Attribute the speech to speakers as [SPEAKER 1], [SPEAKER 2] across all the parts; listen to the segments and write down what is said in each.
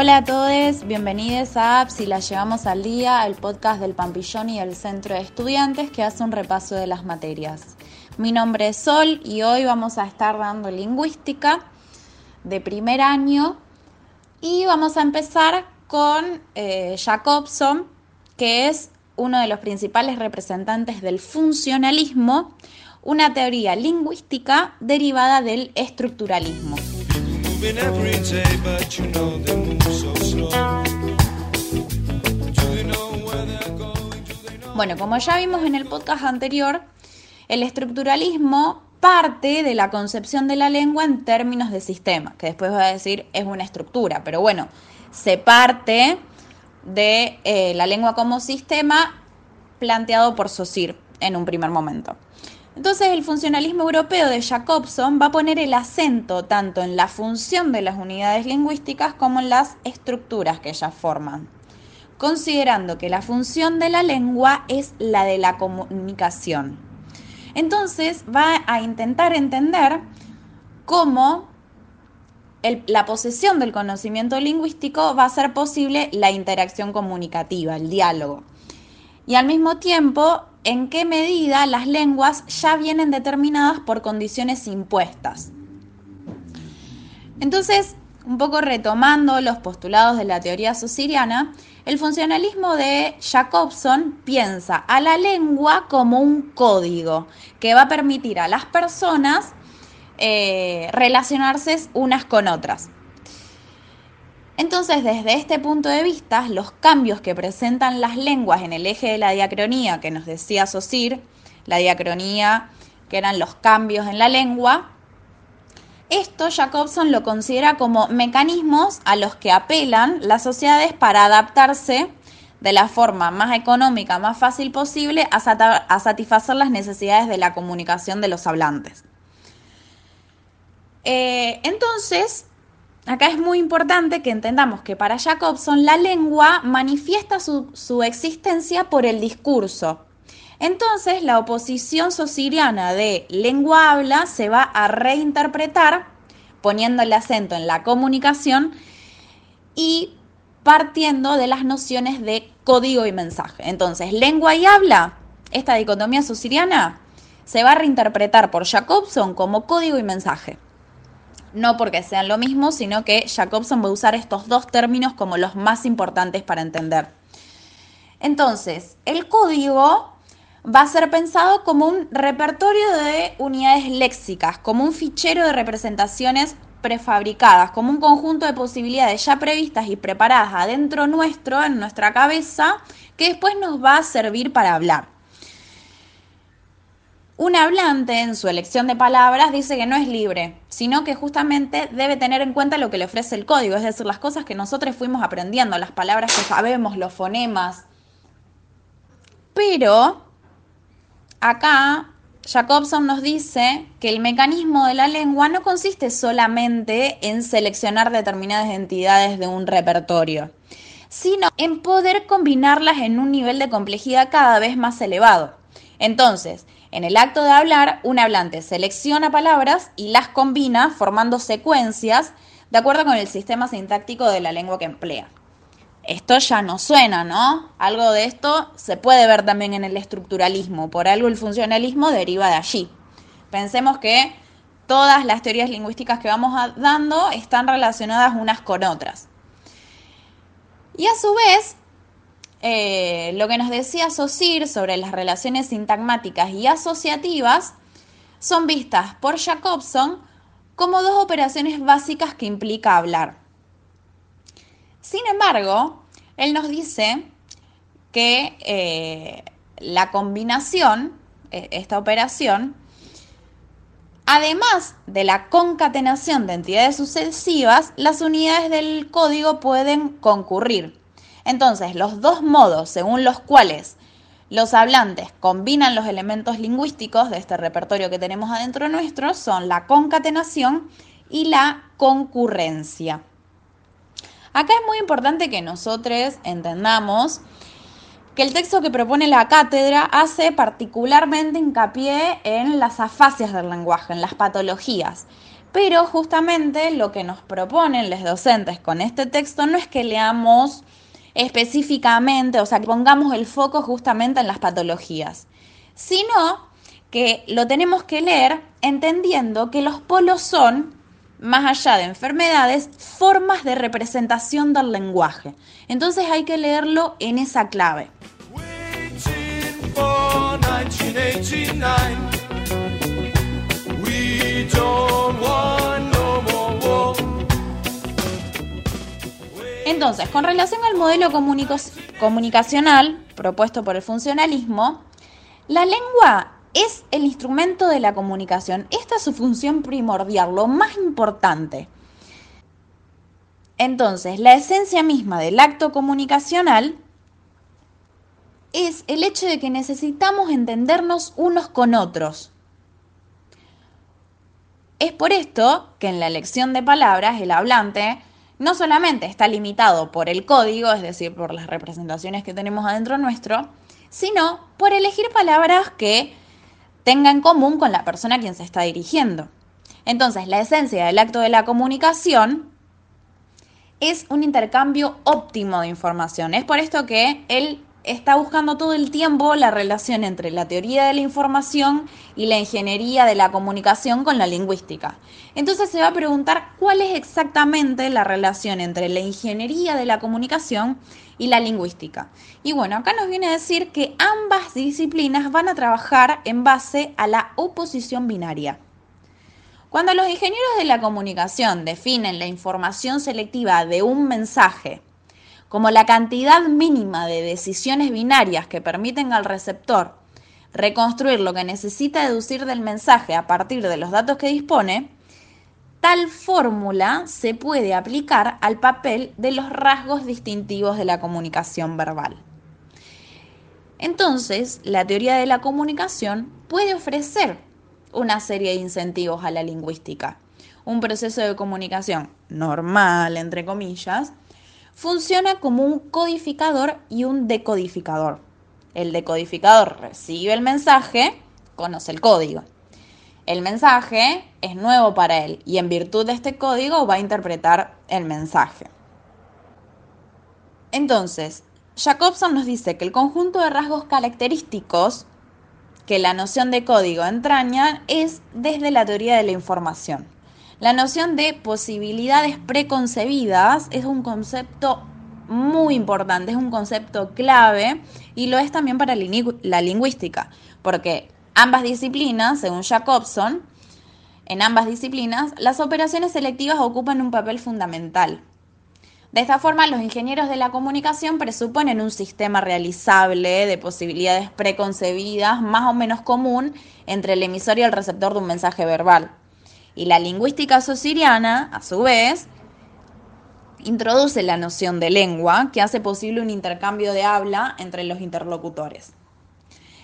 [SPEAKER 1] Hola a todos, bienvenidos a Si la llevamos al día, el podcast del Pampillón y el Centro de Estudiantes que hace un repaso de las materias. Mi nombre es Sol y hoy vamos a estar dando lingüística de primer año y vamos a empezar con eh, Jacobson, que es uno de los principales representantes del funcionalismo, una teoría lingüística derivada del estructuralismo. Bueno, como ya vimos en el podcast anterior, el estructuralismo parte de la concepción de la lengua en términos de sistema, que después voy a decir es una estructura, pero bueno, se parte de eh, la lengua como sistema planteado por Saussure en un primer momento. Entonces el funcionalismo europeo de Jacobson va a poner el acento tanto en la función de las unidades lingüísticas como en las estructuras que ellas forman, considerando que la función de la lengua es la de la comunicación. Entonces va a intentar entender cómo la posesión del conocimiento lingüístico va a ser posible la interacción comunicativa, el diálogo. Y al mismo tiempo en qué medida las lenguas ya vienen determinadas por condiciones impuestas. Entonces, un poco retomando los postulados de la teoría sociriana, el funcionalismo de Jacobson piensa a la lengua como un código que va a permitir a las personas eh, relacionarse unas con otras. Entonces, desde este punto de vista, los cambios que presentan las lenguas en el eje de la diacronía que nos decía Sosir, la diacronía que eran los cambios en la lengua, esto Jacobson lo considera como mecanismos a los que apelan las sociedades para adaptarse de la forma más económica, más fácil posible a, satisfacer las necesidades de la comunicación de los hablantes. Eh, entonces, acá es muy importante que entendamos que para Jacobson la lengua manifiesta su, existencia por el discurso. Entonces la oposición sociriana de lengua-habla se va a reinterpretar poniendo el acento en la comunicación y partiendo de las nociones de código y mensaje. Entonces, lengua y habla, esta dicotomía sociriana, se va a reinterpretar por Jacobson como código y mensaje no porque sean lo mismo, sino que Jacobson va a usar estos dos términos como los más importantes para entender. Entonces, el código va a ser pensado como un repertorio de unidades léxicas, como un fichero de representaciones prefabricadas, como un conjunto de posibilidades ya previstas y preparadas adentro nuestro, en nuestra cabeza, que después nos va a servir para hablar. Un hablante en su elección de palabras dice que no es libre, sino que justamente debe tener en cuenta lo que le ofrece el código, es decir, las cosas que nosotros fuimos aprendiendo, las palabras que sabemos, los fonemas. Pero acá Jacobson nos dice que el mecanismo de la lengua no consiste solamente en seleccionar determinadas entidades de un repertorio, sino en poder combinarlas en un nivel de complejidad cada vez más elevado. Entonces, en el acto de hablar, un hablante selecciona palabras y las combina formando secuencias de acuerdo con el sistema sintáctico de la lengua que emplea. Esto ya no suena, ¿no? Algo de esto se puede ver también en el estructuralismo, por algo el funcionalismo deriva de allí. Pensemos que todas las teorías lingüísticas que vamos dando están relacionadas unas con otras. Y a su vez, eh, lo que nos decía Saussure sobre las relaciones sintagmáticas y asociativas son vistas por Jacobson como dos operaciones básicas que implica hablar. Sin embargo, él nos dice que eh, la combinación, e, esta operación, además de la concatenación de entidades sucesivas, las unidades del código pueden concurrir. Entonces, los dos modos según los cuales los hablantes combinan los elementos lingüísticos de este repertorio que tenemos adentro nuestro son la concatenación y la concurrencia. Acá es muy importante que nosotros entendamos que el texto que propone la cátedra hace particularmente hincapié en las afasias del lenguaje, en las patologías. Pero justamente lo que nos proponen los docentes con este texto no es que leamos específicamente, o sea, que pongamos el foco justamente en las patologías, sino que lo tenemos que leer entendiendo que los polos son, más allá de enfermedades, formas de representación del lenguaje. Entonces hay que leerlo en esa clave. Entonces, con relación al modelo comunicacional propuesto por el funcionalismo, la lengua es el instrumento de la comunicación. Esta es su función primordial, lo más importante. Entonces, la esencia misma del acto comunicacional es el hecho de que necesitamos entendernos unos con otros. Es por esto que en la elección de palabras el hablante no solamente está limitado por el código, es decir, por las representaciones que tenemos adentro nuestro, sino por elegir palabras que tenga en común con la persona a quien se está dirigiendo. Entonces, la esencia del acto de la comunicación es un intercambio óptimo de información. Es por esto que él está buscando todo el tiempo la relación entre la teoría de la información y la ingeniería de la comunicación con la lingüística. Entonces se va a preguntar cuál es exactamente la relación entre la ingeniería de la comunicación y la lingüística. Y bueno, acá nos viene a decir que ambas disciplinas van a trabajar en base a la oposición binaria. Cuando los ingenieros de la comunicación definen la información selectiva de un mensaje como la cantidad mínima de decisiones binarias que permiten al receptor reconstruir lo que necesita deducir del mensaje a partir de los datos que dispone, tal fórmula se puede aplicar al papel de los rasgos distintivos de la comunicación verbal. Entonces, la teoría de la comunicación puede ofrecer una serie de incentivos a la lingüística. Un proceso de comunicación normal, entre comillas, funciona como un codificador y un decodificador. El decodificador recibe el mensaje, conoce el código. El mensaje es nuevo para él y en virtud de este código va a interpretar el mensaje. Entonces, Jacobson nos dice que el conjunto de rasgos característicos que la noción de código entraña es desde la teoría de la información. La noción de posibilidades preconcebidas es un concepto muy importante, es un concepto clave y lo es también para la lingüística, porque ambas disciplinas, según Jacobson, en ambas disciplinas, las operaciones selectivas ocupan un papel fundamental. De esta forma, los ingenieros de la comunicación presuponen un sistema realizable de posibilidades preconcebidas más o menos común entre el emisor y el receptor de un mensaje verbal. Y la lingüística sociriana, a su vez, introduce la noción de lengua que hace posible un intercambio de habla entre los interlocutores.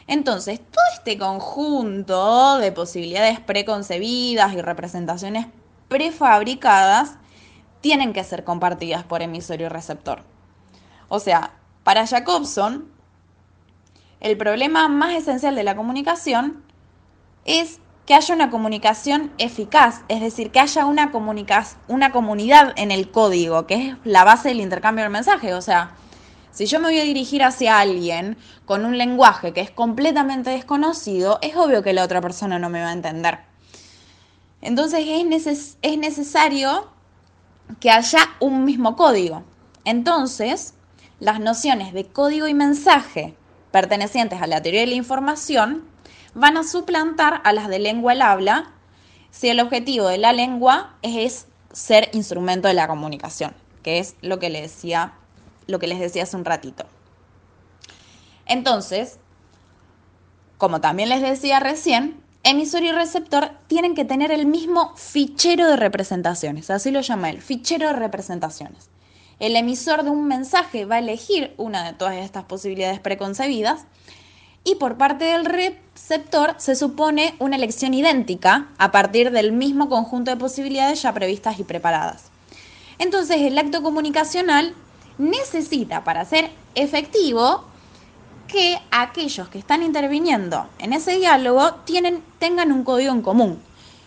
[SPEAKER 1] Entonces, todo este conjunto de posibilidades preconcebidas y representaciones prefabricadas tienen que ser compartidas por emisor y receptor. O sea, para Jacobson, el problema más esencial de la comunicación es que haya una comunicación eficaz, es decir, que haya una, una comunidad en el código, que es la base del intercambio del mensaje. O sea, si yo me voy a dirigir hacia alguien con un lenguaje que es completamente desconocido, es obvio que la otra persona no me va a entender. Entonces es, es necesario que haya un mismo código. Entonces, las nociones de código y mensaje pertenecientes a la teoría de la información van a suplantar a las de lengua el habla si el objetivo de la lengua es, ser instrumento de la comunicación, que es lo que, les decía, lo que les decía hace un ratito. Entonces, como también les decía recién, emisor y receptor tienen que tener el mismo fichero de representaciones, así lo llama él, fichero de representaciones. El emisor de un mensaje va a elegir una de todas estas posibilidades preconcebidas y por parte del receptor se supone una elección idéntica a partir del mismo conjunto de posibilidades ya previstas y preparadas. Entonces el acto comunicacional necesita para ser efectivo que aquellos que están interviniendo en ese diálogo tienen, tengan un código en común.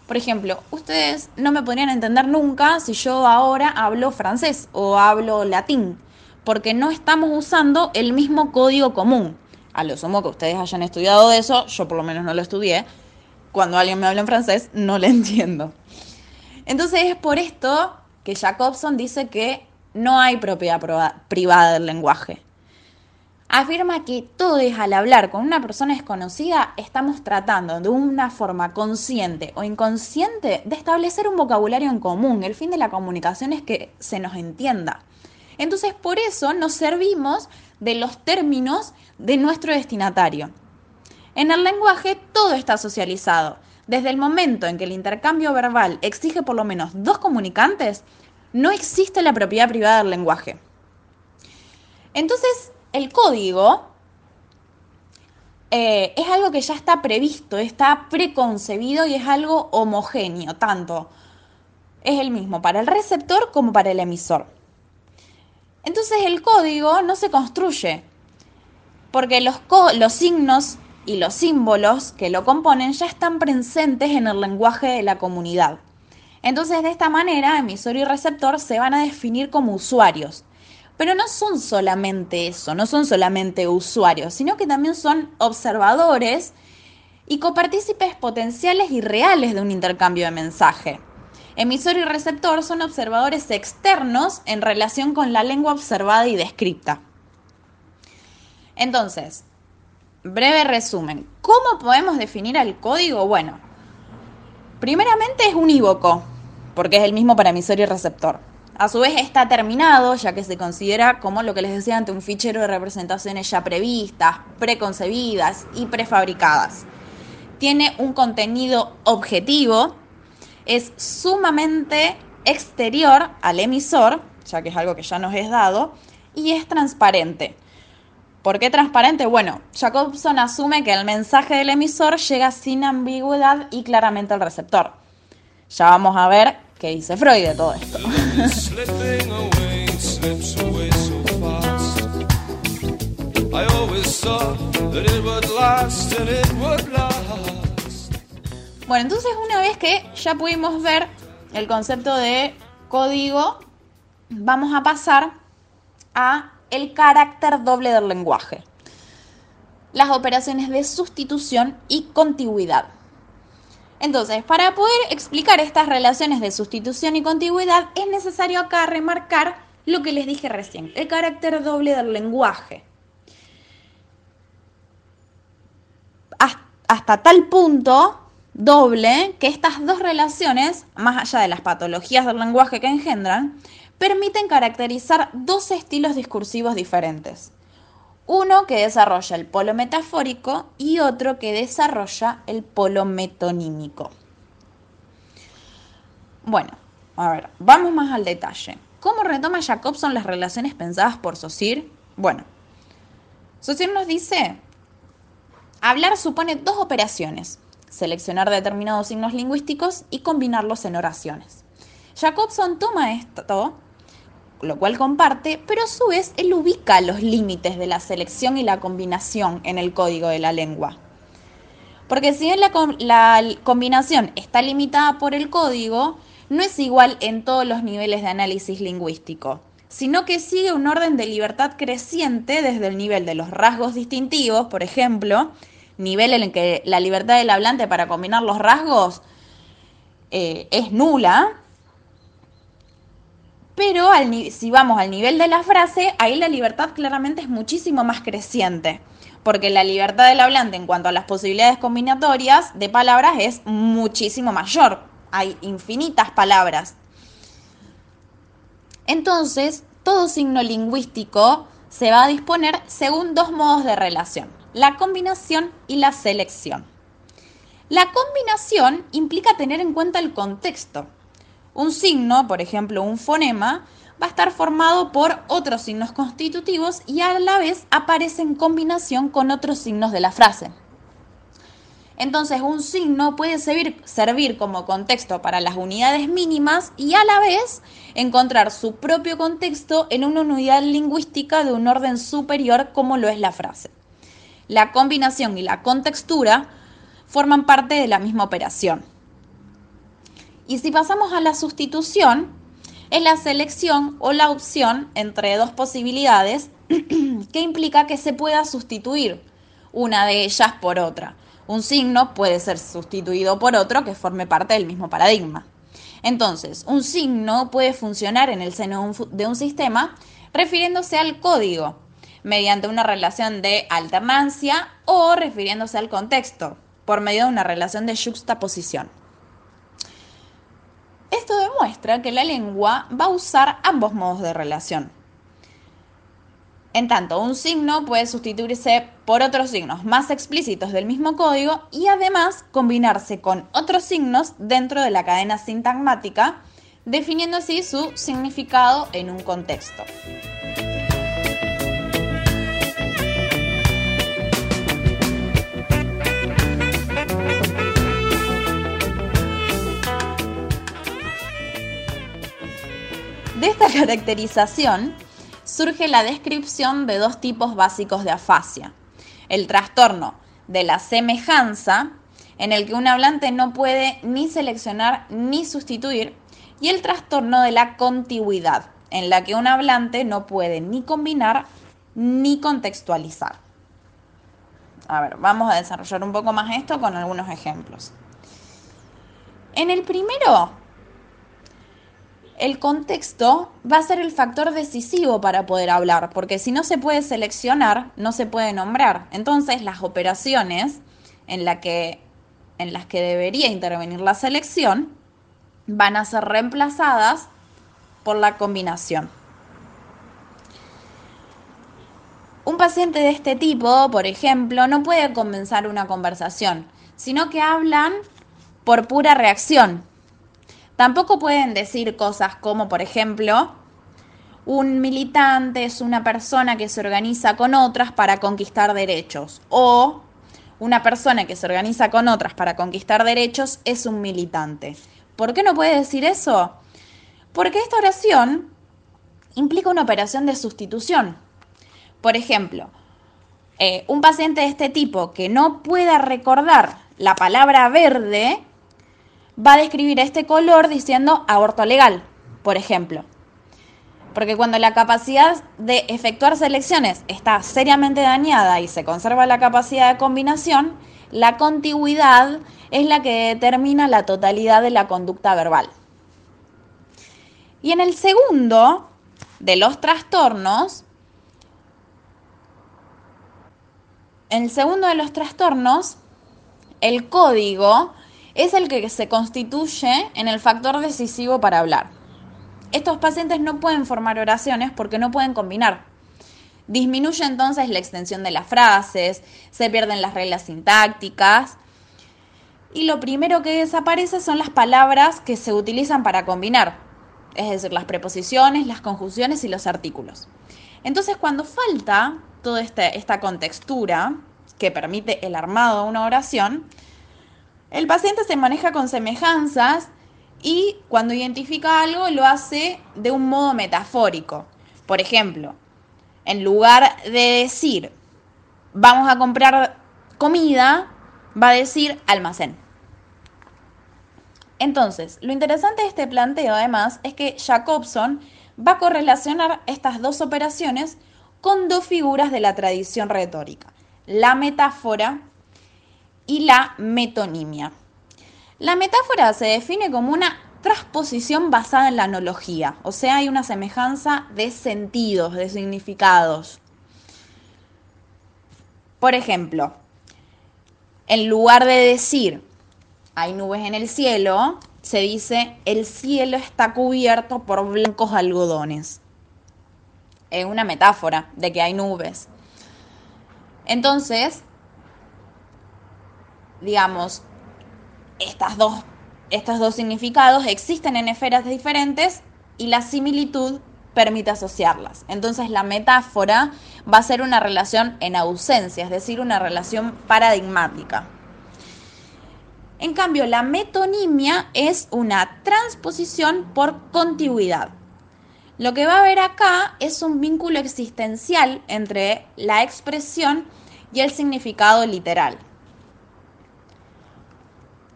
[SPEAKER 1] Por ejemplo, ustedes no me podrían entender nunca si yo ahora hablo francés o hablo latín, porque no estamos usando el mismo código común. A lo sumo que ustedes hayan estudiado eso, yo por lo menos no lo estudié. Cuando alguien me habla en francés, no le entiendo. Entonces es por esto que Jacobson dice que no hay propiedad privada del lenguaje afirma que todos al hablar con una persona desconocida estamos tratando de una forma consciente o inconsciente de establecer un vocabulario en común. El fin de la comunicación es que se nos entienda. Entonces por eso nos servimos de los términos de nuestro destinatario. En el lenguaje todo está socializado. Desde el momento en que el intercambio verbal exige por lo menos dos comunicantes, no existe la propiedad privada del lenguaje. Entonces, el código eh, es algo que ya está previsto, está preconcebido y es algo homogéneo, tanto es el mismo para el receptor como para el emisor. Entonces el código no se construye, porque los, los signos y los símbolos que lo componen ya están presentes en el lenguaje de la comunidad. Entonces de esta manera emisor y receptor se van a definir como usuarios, pero no son solamente eso, no son solamente usuarios, sino que también son observadores y copartícipes potenciales y reales de un intercambio de mensaje. Emisor y receptor son observadores externos en relación con la lengua observada y descrita. Entonces, breve resumen, ¿cómo podemos definir al código? Bueno, primeramente es unívoco, porque es el mismo para emisor y receptor. A su vez está terminado, ya que se considera como lo que les decía ante un fichero de representaciones ya previstas, preconcebidas y prefabricadas. Tiene un contenido objetivo, es sumamente exterior al emisor, ya que es algo que ya nos es dado, y es transparente. ¿Por qué transparente? Bueno, Jacobson asume que el mensaje del emisor llega sin ambigüedad y claramente al receptor. Ya vamos a ver ¿Qué dice Freud de todo esto? Bueno, entonces una vez que ya pudimos ver el concepto de código, vamos a pasar a el carácter doble del lenguaje. Las operaciones de sustitución y contigüidad. Entonces, para poder explicar estas relaciones de sustitución y contigüidad, es necesario acá remarcar lo que les dije recién, el carácter doble del lenguaje. Hasta tal punto doble que estas dos relaciones, más allá de las patologías del lenguaje que engendran, permiten caracterizar dos estilos discursivos diferentes. Uno que desarrolla el polo metafórico y otro que desarrolla el polo metonímico. Bueno, a ver, vamos más al detalle. ¿Cómo retoma Jacobson las relaciones pensadas por Saussure? Bueno, Saussure nos dice, hablar supone dos operaciones, seleccionar determinados signos lingüísticos y combinarlos en oraciones. Jacobson toma esto lo cual comparte, pero a su vez él ubica los límites de la selección y la combinación en el código de la lengua. Porque si bien la, la combinación está limitada por el código, no es igual en todos los niveles de análisis lingüístico, sino que sigue un orden de libertad creciente desde el nivel de los rasgos distintivos, por ejemplo, nivel en el que la libertad del hablante para combinar los rasgos eh, es nula, pero si vamos al nivel de la frase, ahí la libertad claramente es muchísimo más creciente, porque la libertad del hablante en cuanto a las posibilidades combinatorias de palabras es muchísimo mayor. Hay infinitas palabras. Entonces, todo signo lingüístico se va a disponer según dos modos de relación, la combinación y la selección. La combinación implica tener en cuenta el contexto, un signo, por ejemplo un fonema, va a estar formado por otros signos constitutivos y a la vez aparece en combinación con otros signos de la frase. Entonces un signo puede servir, como contexto para las unidades mínimas y a la vez encontrar su propio contexto en una unidad lingüística de un orden superior como lo es la frase. La combinación y la contextura forman parte de la misma operación. Y si pasamos a la sustitución, es la selección o la opción entre dos posibilidades que implica que se pueda sustituir una de ellas por otra. Un signo puede ser sustituido por otro que forme parte del mismo paradigma. Entonces, un signo puede funcionar en el seno de un sistema refiriéndose al código, mediante una relación de alternancia o refiriéndose al contexto, por medio de una relación de juxtaposición. Esto demuestra que la lengua va a usar ambos modos de relación. En tanto, un signo puede sustituirse por otros signos más explícitos del mismo código y además combinarse con otros signos dentro de la cadena sintagmática, definiendo así su significado en un contexto. De esta caracterización surge la descripción de dos tipos básicos de afasia. El trastorno de la semejanza, en el que un hablante no puede ni seleccionar ni sustituir, y el trastorno de la contigüidad, en la que un hablante no puede ni combinar ni contextualizar. A ver, vamos a desarrollar un poco más esto con algunos ejemplos. En el primero el contexto va a ser el factor decisivo para poder hablar, porque si no se puede seleccionar, no se puede nombrar. Entonces, las operaciones en, las que debería intervenir la selección van a ser reemplazadas por la combinación. Un paciente de este tipo, por ejemplo, no puede comenzar una conversación, sino que hablan por pura reacción, Tampoco pueden decir cosas como, por ejemplo, un militante es una persona que se organiza con otras para conquistar derechos o una persona que se organiza con otras para conquistar derechos es un militante. ¿Por qué no puede decir eso? Porque esta oración implica una operación de sustitución. Por ejemplo, eh, un paciente de este tipo que no pueda recordar la palabra verde va a describir este color diciendo aborto legal, por ejemplo. Porque cuando la capacidad de efectuar selecciones está seriamente dañada y se conserva la capacidad de combinación, la contigüidad es la que determina la totalidad de la conducta verbal. Y en el segundo de los trastornos, en el segundo de los trastornos, el código es el que se constituye en el factor decisivo para hablar. Estos pacientes no pueden formar oraciones porque no pueden combinar. Disminuye entonces la extensión de las frases, se pierden las reglas sintácticas y lo primero que desaparece son las palabras que se utilizan para combinar, es decir, las preposiciones, las conjunciones y los artículos. Entonces, cuando falta toda este, esta contextura que permite el armado de una oración, el paciente se maneja con semejanzas y cuando identifica algo lo hace de un modo metafórico. Por ejemplo, en lugar de decir vamos a comprar comida, va a decir almacén. Entonces, lo interesante de este planteo además es que Jacobson va a correlacionar estas dos operaciones con dos figuras de la tradición retórica, la metáfora y la metonimia. La metáfora se define como una transposición basada en la analogía, o sea, hay una semejanza de sentidos, de significados. Por ejemplo, en lugar de decir hay nubes en el cielo, se dice el cielo está cubierto por blancos algodones. Es una metáfora de que hay nubes. Entonces, digamos, estas dos, estos dos significados existen en esferas diferentes y la similitud permite asociarlas. Entonces la metáfora va a ser una relación en ausencia, es decir, una relación paradigmática. En cambio, la metonimia es una transposición por contigüidad. Lo que va a haber acá es un vínculo existencial entre la expresión y el significado literal.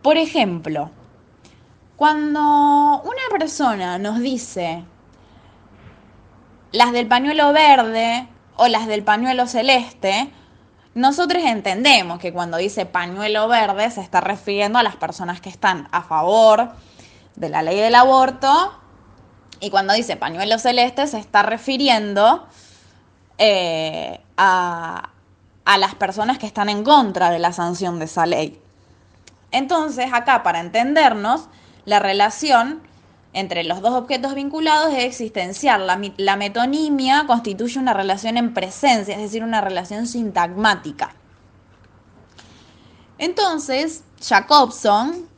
[SPEAKER 1] Por ejemplo, Cuando una persona nos dice las del pañuelo verde o las del pañuelo celeste, nosotros entendemos que cuando dice pañuelo verde se está refiriendo a las personas que están a favor de la ley del aborto y cuando dice pañuelo celeste se está refiriendo eh, a, a las personas que están en contra de la sanción de esa ley. Entonces, acá para entendernos, la relación entre los dos objetos vinculados es existencial. La, metonimia constituye una relación en presencia, es decir, una relación sintagmática. Entonces, Jacobson,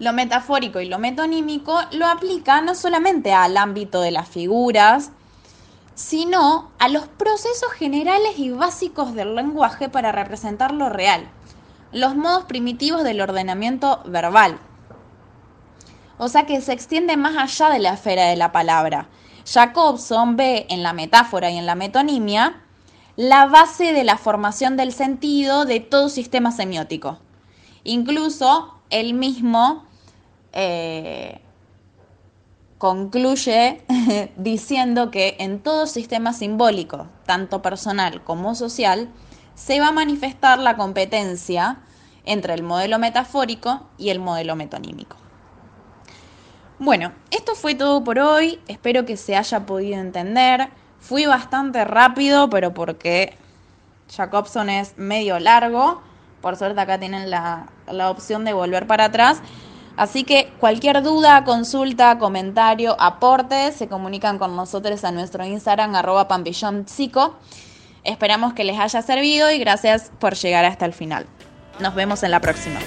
[SPEAKER 1] lo metafórico y lo metonímico lo aplica no solamente al ámbito de las figuras, sino a los procesos generales y básicos del lenguaje para representar lo real, los modos primitivos del ordenamiento verbal. O sea que se extiende más allá de la esfera de la palabra. Jacobson ve en la metáfora y en la metonimia la base de la formación del sentido de todo sistema semiótico. Incluso él mismo eh, concluye diciendo que en todo sistema simbólico, tanto personal como social, se va a manifestar la competencia entre el modelo metafórico y el modelo metonímico. Bueno, esto fue todo por hoy. Espero que se haya podido entender. Fui bastante rápido, pero porque Jacobson es medio largo. Por suerte acá tienen la, opción de volver para atrás. Así que cualquier duda, consulta, comentario, aporte, se comunican con nosotros a nuestro Instagram arroba psico. Esperamos que les haya servido y gracias por llegar hasta el final. Nos vemos en la próxima.